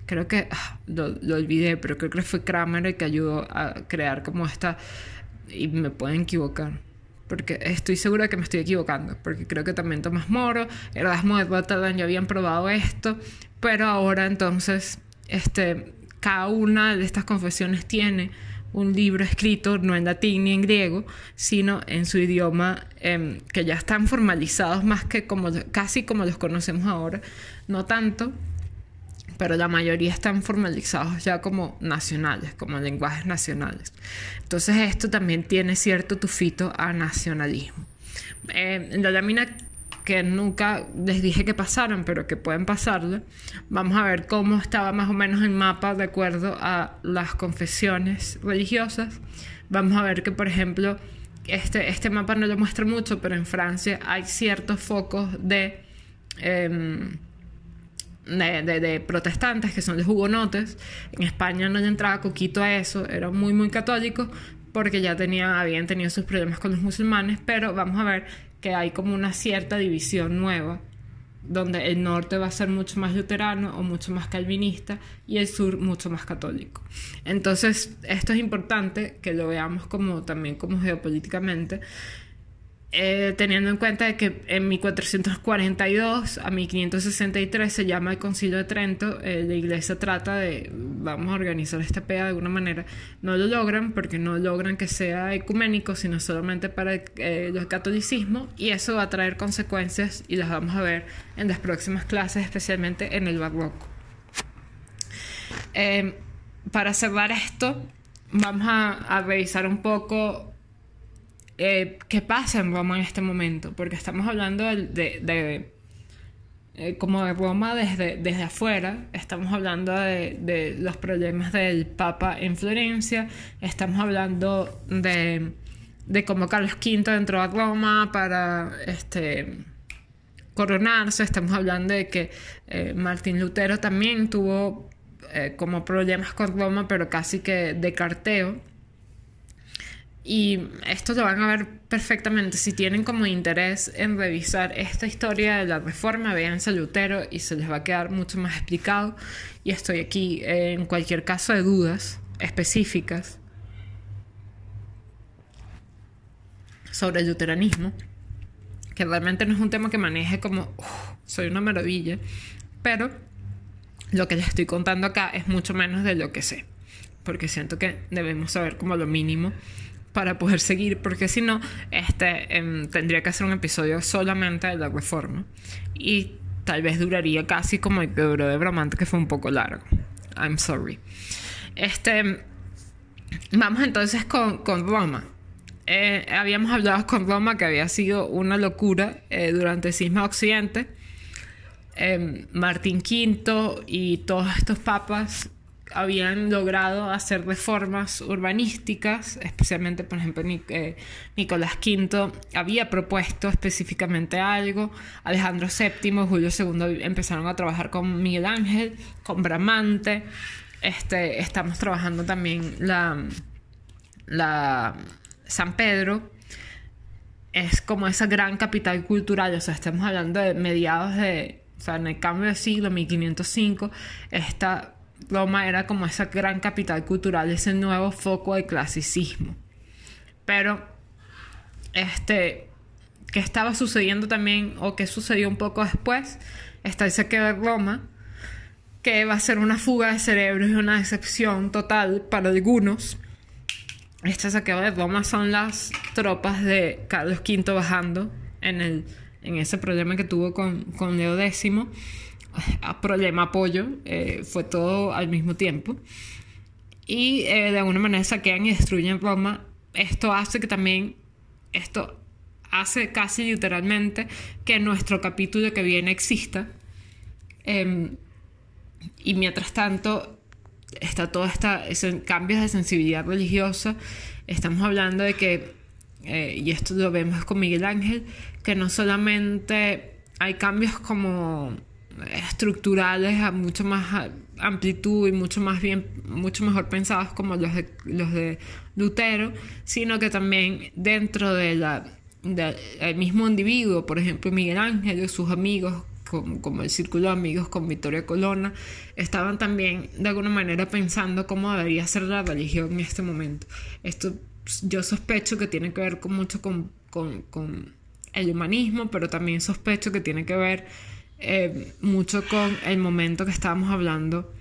creo que, ah, lo, olvidé, pero creo que fue Kramer el que ayudó a crear como esta, y me pueden equivocar. Porque estoy segura que me estoy equivocando. Porque creo que también Tomás Moro, Erasmo de Rotterdam ya habían probado esto. Pero ahora entonces, este, cada una de estas confesiones tiene un libro escrito no en latín ni en griego, sino en su idioma eh, que ya están formalizados más que como casi como los conocemos ahora, no tanto, pero la mayoría están formalizados ya como nacionales, como lenguajes nacionales. Entonces esto también tiene cierto tufito a nacionalismo. Eh, en la lámina que nunca les dije que pasaran, pero que pueden pasarle, vamos a ver cómo estaba más o menos el mapa de acuerdo a las confesiones religiosas. Vamos a ver que, por ejemplo, este, este mapa no lo muestra mucho, pero en Francia hay ciertos focos de... Eh, de, protestantes, que son los hugonotes. En España no entraba coquito a eso, eran muy, muy católicos, porque ya tenían, habían tenido sus problemas con los musulmanes, pero vamos a ver que hay como una cierta división nueva, donde el norte va a ser mucho más luterano o mucho más calvinista y el sur mucho más católico. Entonces, esto es importante que lo veamos como también como geopolíticamente eh, teniendo en cuenta que en 1442 a 1563 se llama el Concilio de Trento, eh, la iglesia trata de, vamos a organizar esta pega de alguna manera, no lo logran porque no logran que sea ecuménico, sino solamente para eh, el catolicismo, y eso va a traer consecuencias y las vamos a ver en las próximas clases, especialmente en el barroco. para cerrar esto, vamos a, a revisar un poco eh, qué pasa en Roma en este momento, porque estamos hablando de, eh, como de Roma desde, desde afuera, estamos hablando de, los problemas del Papa en Florencia, estamos hablando de, de cómo Carlos V entró a Roma para este, coronarse, estamos hablando de que eh, Martín Lutero también tuvo como problemas con Roma, pero casi que de carteo. Y esto lo van a ver perfectamente. Si tienen como interés en revisar esta historia de la reforma, véanse Lutero y se les va a quedar mucho más explicado. Y estoy aquí en cualquier caso de dudas específicas sobre el luteranismo, que realmente no es un tema que maneje como soy una maravilla, pero lo que les estoy contando acá es mucho menos de lo que sé, porque siento que debemos saber como lo mínimo para poder seguir, porque si no, este, em, tendría que hacer un episodio solamente de la reforma. Y tal vez duraría casi como el que duró de Bramante, que fue un poco largo. I'm sorry. Este, vamos entonces con, con Roma. Eh, habíamos hablado con Roma que había sido una locura eh, durante el cisma occidente. Eh, Martín V y todos estos papas habían logrado hacer reformas urbanísticas, especialmente, por ejemplo, eh, Nicolás V había propuesto específicamente algo, Alejandro VII, Julio II empezaron a trabajar con Miguel Ángel, con Bramante, este, estamos trabajando también la, la San Pedro, es como esa gran capital cultural, o sea, estamos hablando de mediados de, o sea, en el cambio de siglo, 1505, esta Roma era como esa gran capital cultural, ese nuevo foco de clasicismo. Pero, este, ¿qué estaba sucediendo también, o qué sucedió un poco después? Está el saqueo de Roma, que va a ser una fuga de cerebros y una decepción total para algunos. Este saqueo de Roma son las tropas de Carlos V bajando en, el, en ese problema que tuvo con, con Leo X problema, apoyo, eh, fue todo al mismo tiempo. Y eh, de alguna manera saquean y destruyen Roma. Esto hace que también, esto hace casi literalmente que nuestro capítulo que viene exista. Em, y mientras tanto, está todo este cambios de sensibilidad religiosa. Estamos hablando de que, eh, y esto lo vemos con Miguel Ángel, que no solamente hay cambios como estructurales a mucho más amplitud y mucho más bien mucho mejor pensados como los de, los de Lutero sino que también dentro de del mismo individuo por ejemplo Miguel Ángel y sus amigos como, como, el círculo de amigos con Victoria Colonna estaban también de alguna manera pensando cómo debería ser la religión en este momento. Esto yo sospecho que tiene que ver mucho con, con, con el humanismo pero también sospecho que tiene que ver eh, mucho con el momento que estábamos hablando,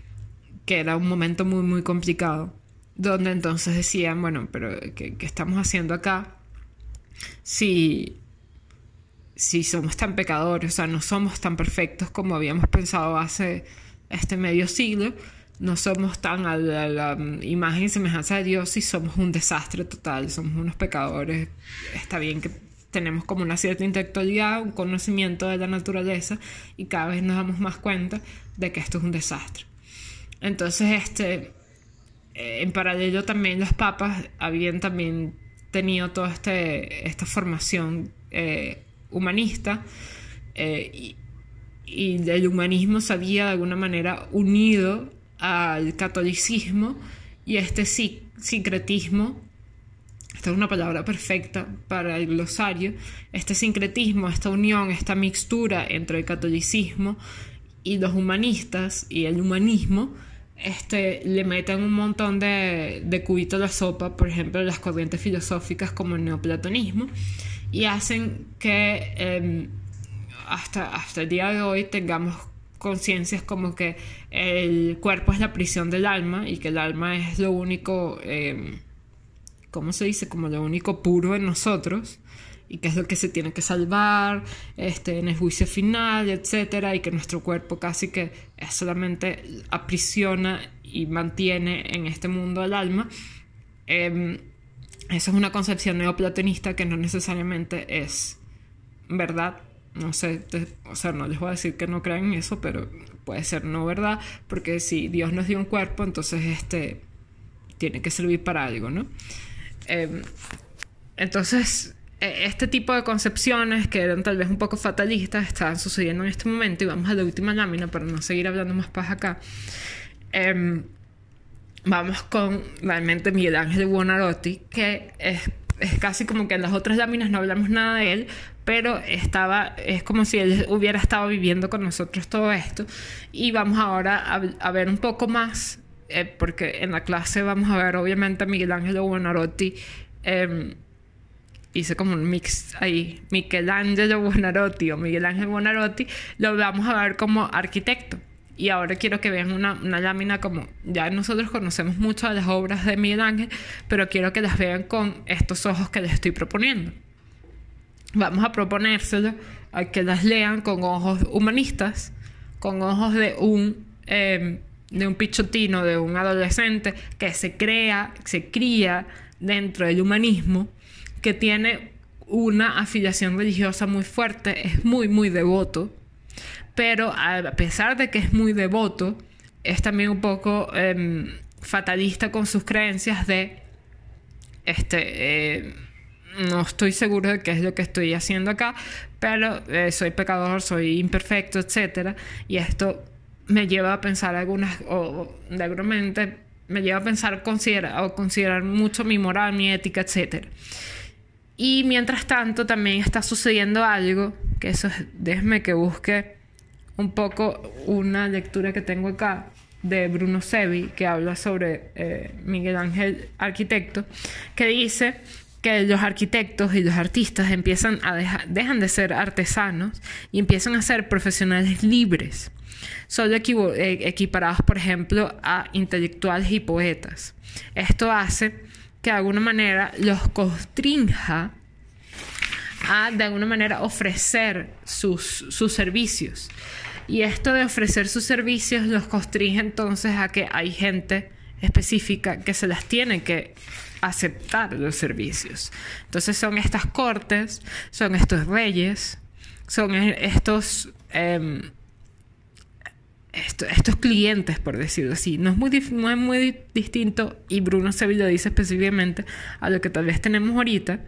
que era un momento muy, muy complicado, donde entonces decían, bueno, pero ¿qué, estamos haciendo acá? Si, si somos tan pecadores, o sea, no somos tan perfectos como habíamos pensado hace este medio siglo, no somos tan a la, imagen y semejanza de Dios y somos un desastre total, somos unos pecadores, está bien que tenemos como una cierta intelectualidad, un conocimiento de la naturaleza y cada vez nos damos más cuenta de que esto es un desastre. Entonces, este, eh, en paralelo también los papas habían también tenido toda este, esta formación eh, humanista eh, y, y el humanismo se había de alguna manera unido al catolicismo y este sincretismo esta es una palabra perfecta para el glosario, este sincretismo, esta unión, esta mixtura entre el catolicismo y los humanistas y el humanismo, este, le meten un montón de, de cubito a la sopa, por ejemplo, las corrientes filosóficas como el neoplatonismo, y hacen que em, hasta, hasta el día de hoy tengamos conciencias como que el cuerpo es la prisión del alma y que el alma es lo único... Em, ¿cómo se dice? Como lo único puro en nosotros y que es lo que se tiene que salvar este, en el juicio final, etcétera, y que nuestro cuerpo casi que solamente aprisiona y mantiene en este mundo el alma. Eh, esa es una concepción neoplatonista que no necesariamente es verdad. No sé, o sea, no les voy a decir que no crean en eso, pero puede ser no verdad, porque si Dios nos dio un cuerpo, entonces este tiene que servir para algo, ¿no? Em, entonces, e, este tipo de concepciones que eran tal vez un poco fatalistas estaban sucediendo en este momento y vamos a la última lámina para no seguir hablando más paz acá. Em, vamos con realmente Miguel Ángel Buonarroti, que es, casi como que en las otras láminas no hablamos nada de él, pero estaba, es como si él hubiera estado viviendo con nosotros todo esto. Y vamos ahora a ver un poco más eh, porque en la clase vamos a ver obviamente a Miguel Ángel Buonarroti, eh, hice como un mix ahí, Michelangelo Buonarroti o Miguel Ángel Buonarroti, lo vamos a ver como arquitecto. Y ahora quiero que vean una, una, lámina como, ya nosotros conocemos mucho de las obras de Miguel Ángel, pero quiero que las vean con estos ojos que les estoy proponiendo. Vamos a proponérselo a que las lean con ojos humanistas, con ojos de un eh, de un pichotino, de un adolescente que se crea, se cría dentro del humanismo, que tiene una afiliación religiosa muy fuerte, es muy, muy devoto, pero a pesar de que es muy devoto, es también un poco em, fatalista con sus creencias de, este, eh, no estoy seguro de qué es lo que estoy haciendo acá, pero eh, soy pecador, soy imperfecto, etc. Y esto me lleva a pensar algunas, o de alguna manera me lleva a pensar considerar, o considerar mucho mi moral, mi ética, etc. Y mientras tanto también está sucediendo algo, que eso es, déjeme que busque un poco una lectura que tengo acá de Bruno Sevi, que habla sobre eh, Miguel Ángel Arquitecto, que dice que los arquitectos y los artistas empiezan a dejan de ser artesanos y empiezan a ser profesionales libres son eh, equiparados, por ejemplo, a intelectuales y poetas. Esto hace que de alguna manera los constrinja a de alguna manera ofrecer sus, sus servicios. Y esto de ofrecer sus servicios los constringe entonces a que hay gente específica que se las tiene que aceptar los servicios. Entonces son estas cortes, son estos reyes, son e-, estos estos clientes, por decirlo así. No es muy, no es muy distinto, y Bruno Sevilla lo dice específicamente, a lo que tal vez tenemos ahorita,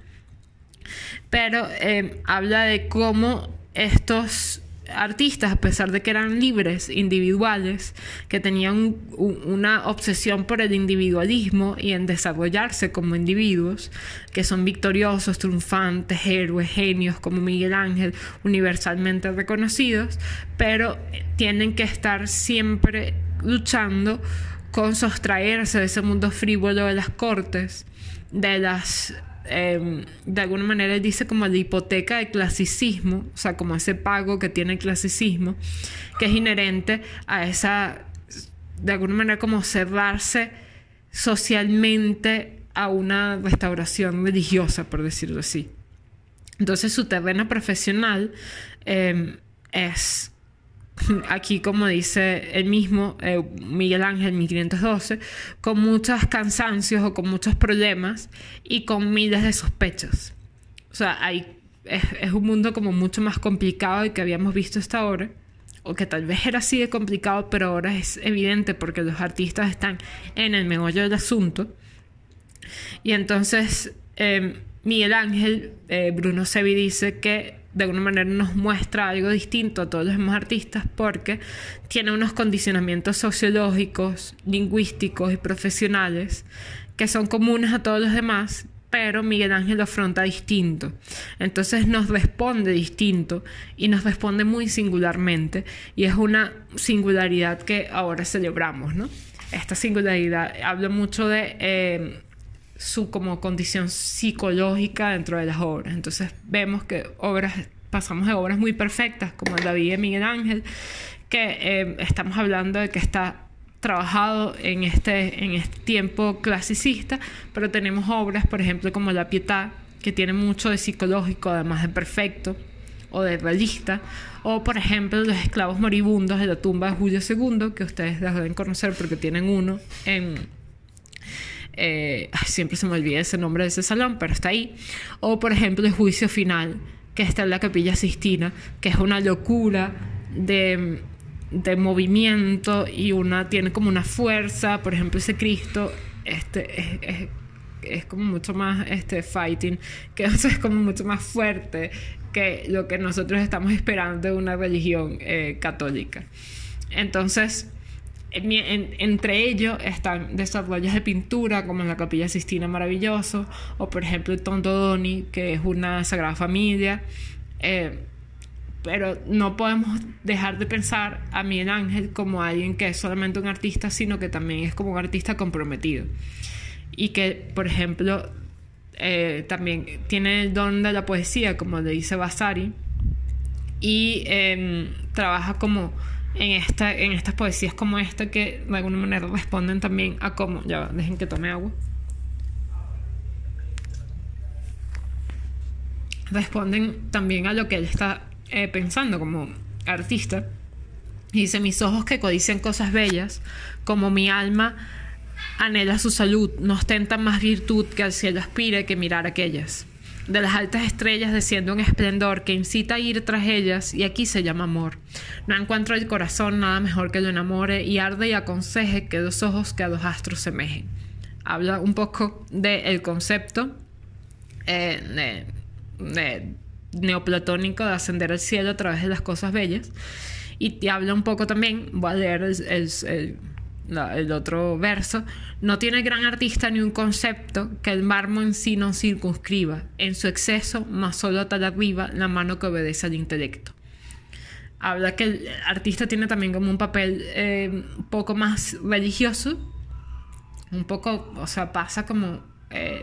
pero eh, habla de cómo estos artistas, a pesar de que eran libres, individuales, que tenían una obsesión por el individualismo y en desarrollarse como individuos, que son victoriosos, triunfantes, héroes, genios como Miguel Ángel, universalmente reconocidos, pero tienen que estar siempre luchando con sostraerse de ese mundo frívolo de las cortes, de las Em, de alguna manera dice como la hipoteca de clasicismo, o sea, como ese pago que tiene el clasicismo, que es inherente a esa, de alguna manera como cerrarse socialmente a una restauración religiosa, por decirlo así. Entonces su terreno profesional em, es aquí como dice el mismo eh, Miguel Ángel 1512, con muchos cansancios o con muchos problemas y con miles de sospechas. O sea, hay, es, un mundo como mucho más complicado y que habíamos visto hasta ahora, o que tal vez era así de complicado, pero ahora es evidente porque los artistas están en el meollo del asunto. Y entonces eh, Miguel Ángel, eh, Bruno Sevi dice que de alguna manera nos muestra algo distinto a todos los demás artistas porque tiene unos condicionamientos sociológicos, lingüísticos y profesionales que son comunes a todos los demás, pero Miguel Ángel lo afronta distinto. Entonces nos responde distinto y nos responde muy singularmente y es una singularidad que ahora celebramos, ¿no? Esta singularidad habla mucho de... Eh, su como condición psicológica dentro de las obras. Entonces vemos que obras, pasamos de obras muy perfectas como David de Miguel Ángel, que eh, estamos hablando de que está trabajado en este, en este tiempo clasicista, pero tenemos obras, por ejemplo, como La Pietà, que tiene mucho de psicológico, además de perfecto, o de realista, o por ejemplo Los esclavos moribundos de la tumba de Julio II, que ustedes deben conocer porque tienen uno en eh, siempre se me olvida ese nombre de ese salón, pero está ahí. O por ejemplo el juicio final, que está en la capilla Sistina, que es una locura de, de movimiento y una tiene como una fuerza, por ejemplo ese Cristo este, es, es, es como mucho más este, fighting, que es como mucho más fuerte que lo que nosotros estamos esperando de una religión eh, católica. Entonces, entre ellos están desarrollos de pintura como en la Capilla Sistina maravilloso o por ejemplo el Tondoni que es una Sagrada Familia. Eh, pero no podemos dejar de pensar a Miguel Ángel como alguien que es solamente un artista sino que también es como un artista comprometido. Y que por ejemplo eh, también tiene el don de la poesía como le dice Vasari y em, trabaja como en, esta, en estas poesías como esta que de alguna manera responden también a cómo, ya dejen que tome agua, responden también a lo que él está eh, pensando como artista. Dice, mis ojos que codician cosas bellas, como mi alma anhela su salud, no ostentan más virtud que al cielo aspire que mirar aquellas de las altas estrellas desciende un esplendor que incita a ir tras ellas y aquí se llama amor. No encuentro el corazón nada mejor que lo enamore y arde y aconseje que dos ojos que a dos astros semejen. Habla un poco del concepto eh, neoplatónico de ascender al cielo a través de las cosas bellas y te habla un poco también, voy a leer el otro verso, no tiene gran artista ni un concepto que el mármol en sí no circunscriba, en su exceso, más solo tal arriba la mano que obedece al intelecto. Habla que el artista tiene también como un papel eh, poco más religioso, un poco, o sea, pasa como eh,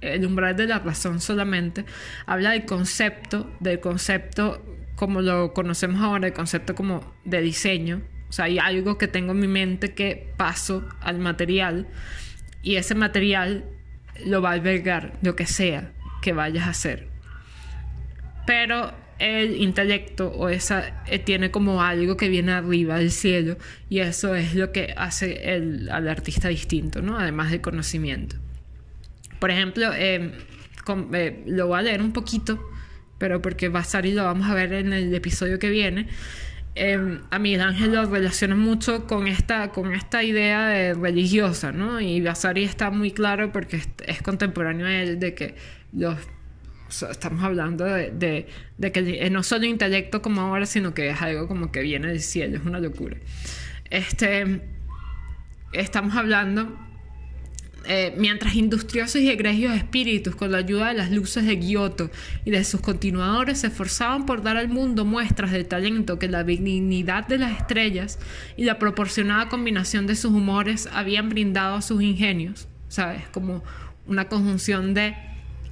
el umbral de la razón solamente. Habla del concepto, del concepto como lo conocemos ahora, el concepto como de diseño, o sea, hay algo que tengo en mi mente que paso al material y ese material lo va a albergar lo que sea que vayas a hacer. Pero el intelecto o esa eh, tiene como algo que viene arriba del cielo y eso es lo que hace al artista distinto, ¿no? Además del conocimiento. Por ejemplo, em, eh, lo voy a leer un poquito, pero porque va a salir lo vamos a ver en el episodio que viene. Em, a Miguel Ángel lo relaciona mucho con esta, con esta idea de religiosa, ¿no? Y Vasari está muy claro porque es, contemporáneo a él de que los estamos hablando de, que no solo intelecto como ahora, sino que es algo como que viene del cielo, es una locura. Este, estamos hablando eh, mientras industriosos y egregios espíritus, con la ayuda de las luces de Giotto y de sus continuadores, se esforzaban por dar al mundo muestras del talento que la benignidad de las estrellas y la proporcionada combinación de sus humores habían brindado a sus ingenios, ¿sabes? Como una conjunción de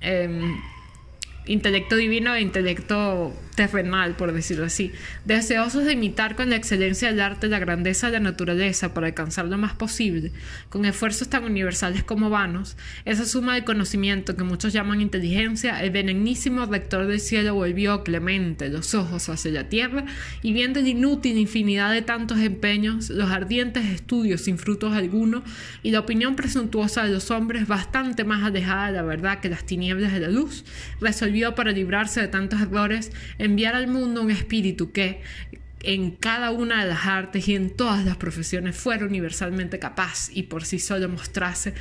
em, intelecto divino e intelecto terrenal, por decirlo así, deseosos de imitar con la excelencia del arte la grandeza de la naturaleza para alcanzar lo más posible, con esfuerzos tan universales como vanos, esa suma de conocimiento que muchos llaman inteligencia, el benignísimo rector del cielo volvió clemente los ojos hacia la tierra y viendo la inútil infinidad de tantos empeños, los ardientes estudios sin frutos alguno y la opinión presuntuosa de los hombres bastante más alejada de la verdad que las tinieblas de la luz, resolvió para librarse de tantos errores enviar al mundo un espíritu que en cada una de las artes y en todas las profesiones fuera universalmente capaz y por sí solo mostrase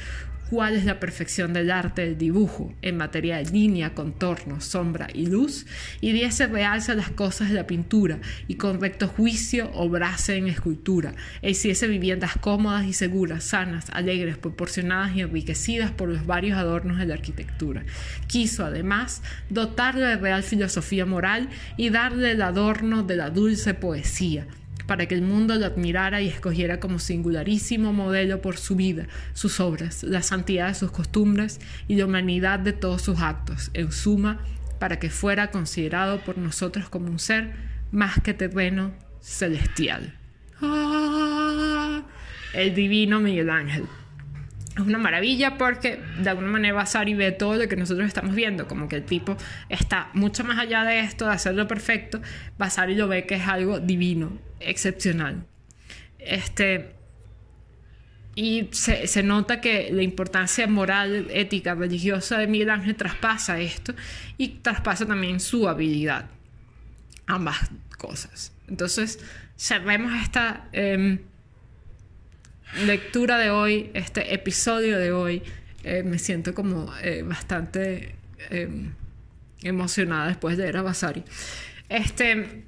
cuál es la perfección del arte del dibujo en materia de línea, contorno, sombra y luz, y diese realce a las cosas de la pintura y con recto juicio obrase en escultura, e hiciese viviendas cómodas y seguras, sanas, alegres, proporcionadas y enriquecidas por los varios adornos de la arquitectura. Quiso además dotarle de real filosofía moral y darle el adorno de la dulce poesía para que el mundo lo admirara y escogiera como singularísimo modelo por su vida, sus obras, la santidad de sus costumbres y la humanidad de todos sus actos, en suma, para que fuera considerado por nosotros como un ser más que terreno celestial. ¡Ah! El divino Miguel Ángel es una maravilla porque de alguna manera Vasari ve todo lo que nosotros estamos viendo, como que el tipo está mucho más allá de esto, de hacerlo perfecto, Vasari lo ve que es algo divino, excepcional. Este, y se, se, nota que la importancia moral, ética, religiosa de Miguel Ángel traspasa esto y traspasa también su habilidad. Ambas cosas. Entonces, cerremos esta... Em, lectura de hoy, este episodio de hoy, eh, me siento como eh, bastante em, emocionada después de ver a Basari. Este,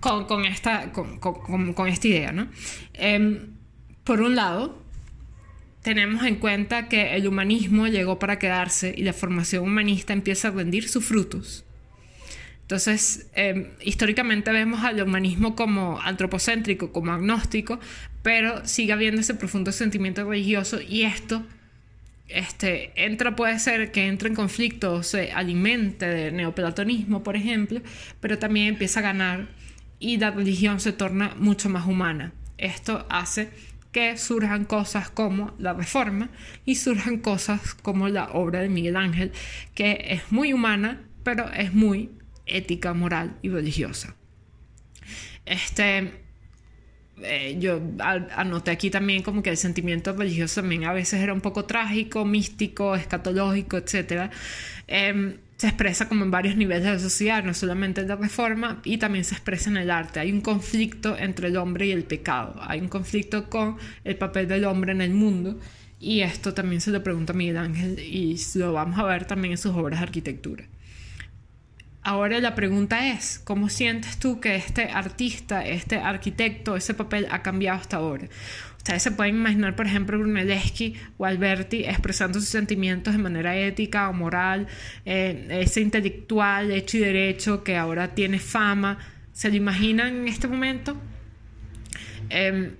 con, esta, con, esta idea, ¿no? Em, por un lado, tenemos en cuenta que el humanismo llegó para quedarse y la formación humanista empieza a rendir sus frutos. Entonces, em, históricamente vemos al humanismo como antropocéntrico, como agnóstico, pero sigue habiendo ese profundo sentimiento religioso y esto este, entra, puede ser que entre en conflicto o se alimente de neoplatonismo, por ejemplo, pero también empieza a ganar y la religión se torna mucho más humana. Esto hace que surjan cosas como la reforma y surjan cosas como la obra de Miguel Ángel, que es muy humana, pero es muy ética, moral y religiosa. Este, eh, yo anoté aquí también como que el sentimiento religioso también a veces era un poco trágico, místico, escatológico, etc. Em, se expresa como en varios niveles de la sociedad, no solamente en la reforma, y también se expresa en el arte. Hay un conflicto entre el hombre y el pecado, hay un conflicto con el papel del hombre en el mundo, y esto también se lo pregunta Miguel Ángel y lo vamos a ver también en sus obras de arquitectura. Ahora la pregunta es, ¿cómo sientes tú que este artista, este arquitecto, ese papel ha cambiado hasta ahora? Ustedes se pueden imaginar, por ejemplo, Brunelleschi o Alberti expresando sus sentimientos de manera ética o moral, eh, ese intelectual hecho y derecho que ahora tiene fama. ¿Se lo imaginan en este momento? Em,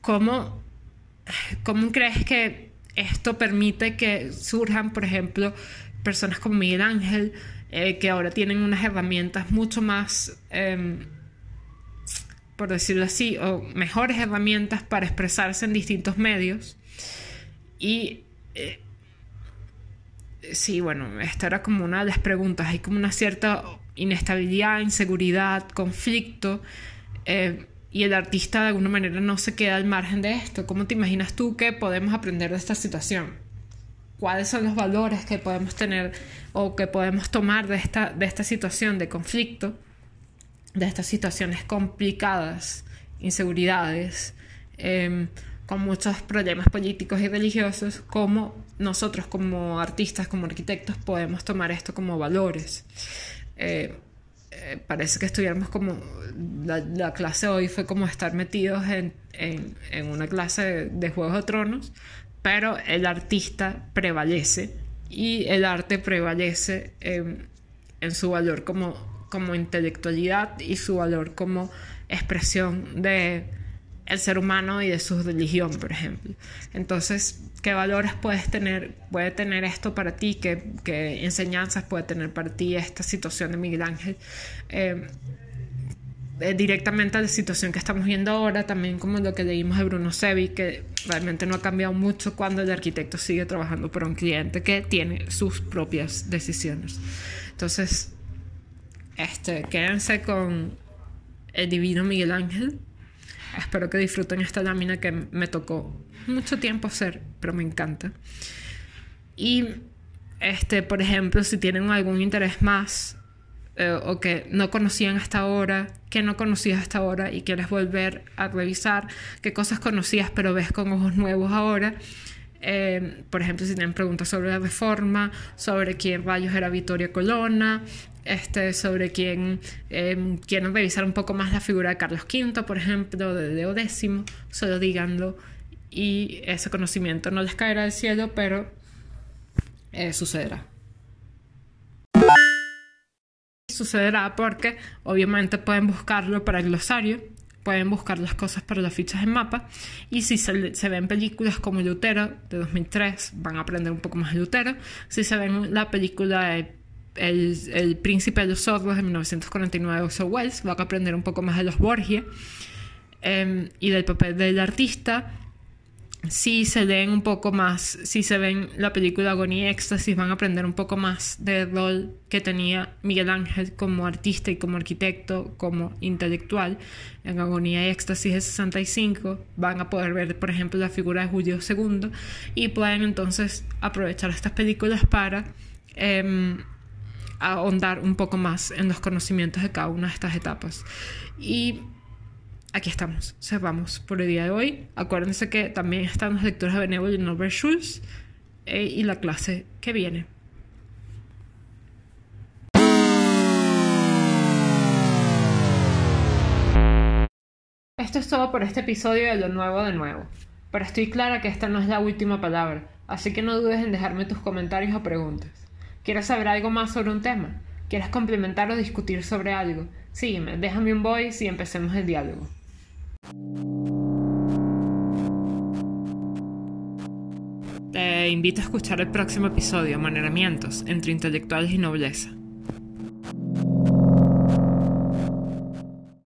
¿cómo, ¿Cómo crees que esto permite que surjan, por ejemplo, personas como Miguel Ángel, eh, que ahora tienen unas herramientas mucho más, em, por decirlo así, o mejores herramientas para expresarse en distintos medios. Y eh, sí, bueno, esta era como una de las preguntas. Hay como una cierta inestabilidad, inseguridad, conflicto. Eh, y el artista de alguna manera no se queda al margen de esto. ¿Cómo te imaginas tú que podemos aprender de esta situación? Cuáles son los valores que podemos tener o que podemos tomar de esta, de esta situación de conflicto, de estas situaciones complicadas, inseguridades, em, con muchos problemas políticos y religiosos, cómo nosotros como artistas, como arquitectos, podemos tomar esto como valores. Eh, eh, parece que estuviéramos como, la, clase hoy fue como estar metidos en, una clase de, Juegos de Tronos, pero el artista prevalece y el arte prevalece en, su valor como, como intelectualidad y su valor como expresión de el ser humano y de su religión, por ejemplo. Entonces, ¿qué valores puedes tener, puede tener esto para ti? ¿Qué, qué enseñanzas puede tener para ti esta situación de Miguel Ángel? Eh, eh, directamente a la situación que estamos viendo ahora, también como lo que leímos de Bruno Sevi, que realmente no ha cambiado mucho cuando el arquitecto sigue trabajando para un cliente que tiene sus propias decisiones. Entonces, este, quédense con el divino Miguel Ángel Espero que disfruten esta lámina que me tocó mucho tiempo hacer, pero me encanta. Y, este, por ejemplo, si tienen algún interés más eh, o que no conocían hasta ahora, que no conocías hasta ahora y quieres volver a revisar qué cosas conocías pero ves con ojos nuevos ahora, eh, por ejemplo, si tienen preguntas sobre la reforma, sobre quién rayos era Vittoria Colonna, este, sobre quién eh, quieren revisar un poco más la figura de Carlos V, por ejemplo, de Leo X, solo díganlo y ese conocimiento no les caerá del cielo, pero eh, sucederá. Sucederá porque obviamente pueden buscarlo para el glosario, pueden buscar las cosas para las fichas en mapa y si se, se, ven películas como Lutero de 2003 van a aprender un poco más de Lutero si se ven la película de el, príncipe de los sordos de 1949 de Orson Welles, va a aprender un poco más de los Borgia em, y del papel del artista. Si se leen un poco más, si se ven la película Agonía y Éxtasis, van a aprender un poco más del rol que tenía Miguel Ángel como artista y como arquitecto, como intelectual. En Agonía y Éxtasis de 65 van a poder ver, por ejemplo, la figura de Julio II y pueden entonces aprovechar estas películas para em, ahondar un poco más en los conocimientos de cada una de estas etapas. Y aquí estamos, cerramos por el día de hoy. Acuérdense que también están las lecturas de y Norbert Schulz eh, y la clase que viene. Esto es todo por este episodio de Lo Nuevo de Nuevo. Pero estoy clara que esta no es la última palabra, así que no dudes en dejarme tus comentarios o preguntas. ¿Quieres saber algo más sobre un tema? ¿Quieres complementar o discutir sobre algo? Sígueme, déjame un voice y empecemos el diálogo. Te invito a escuchar el próximo episodio, Maneramientos entre intelectuales y nobleza.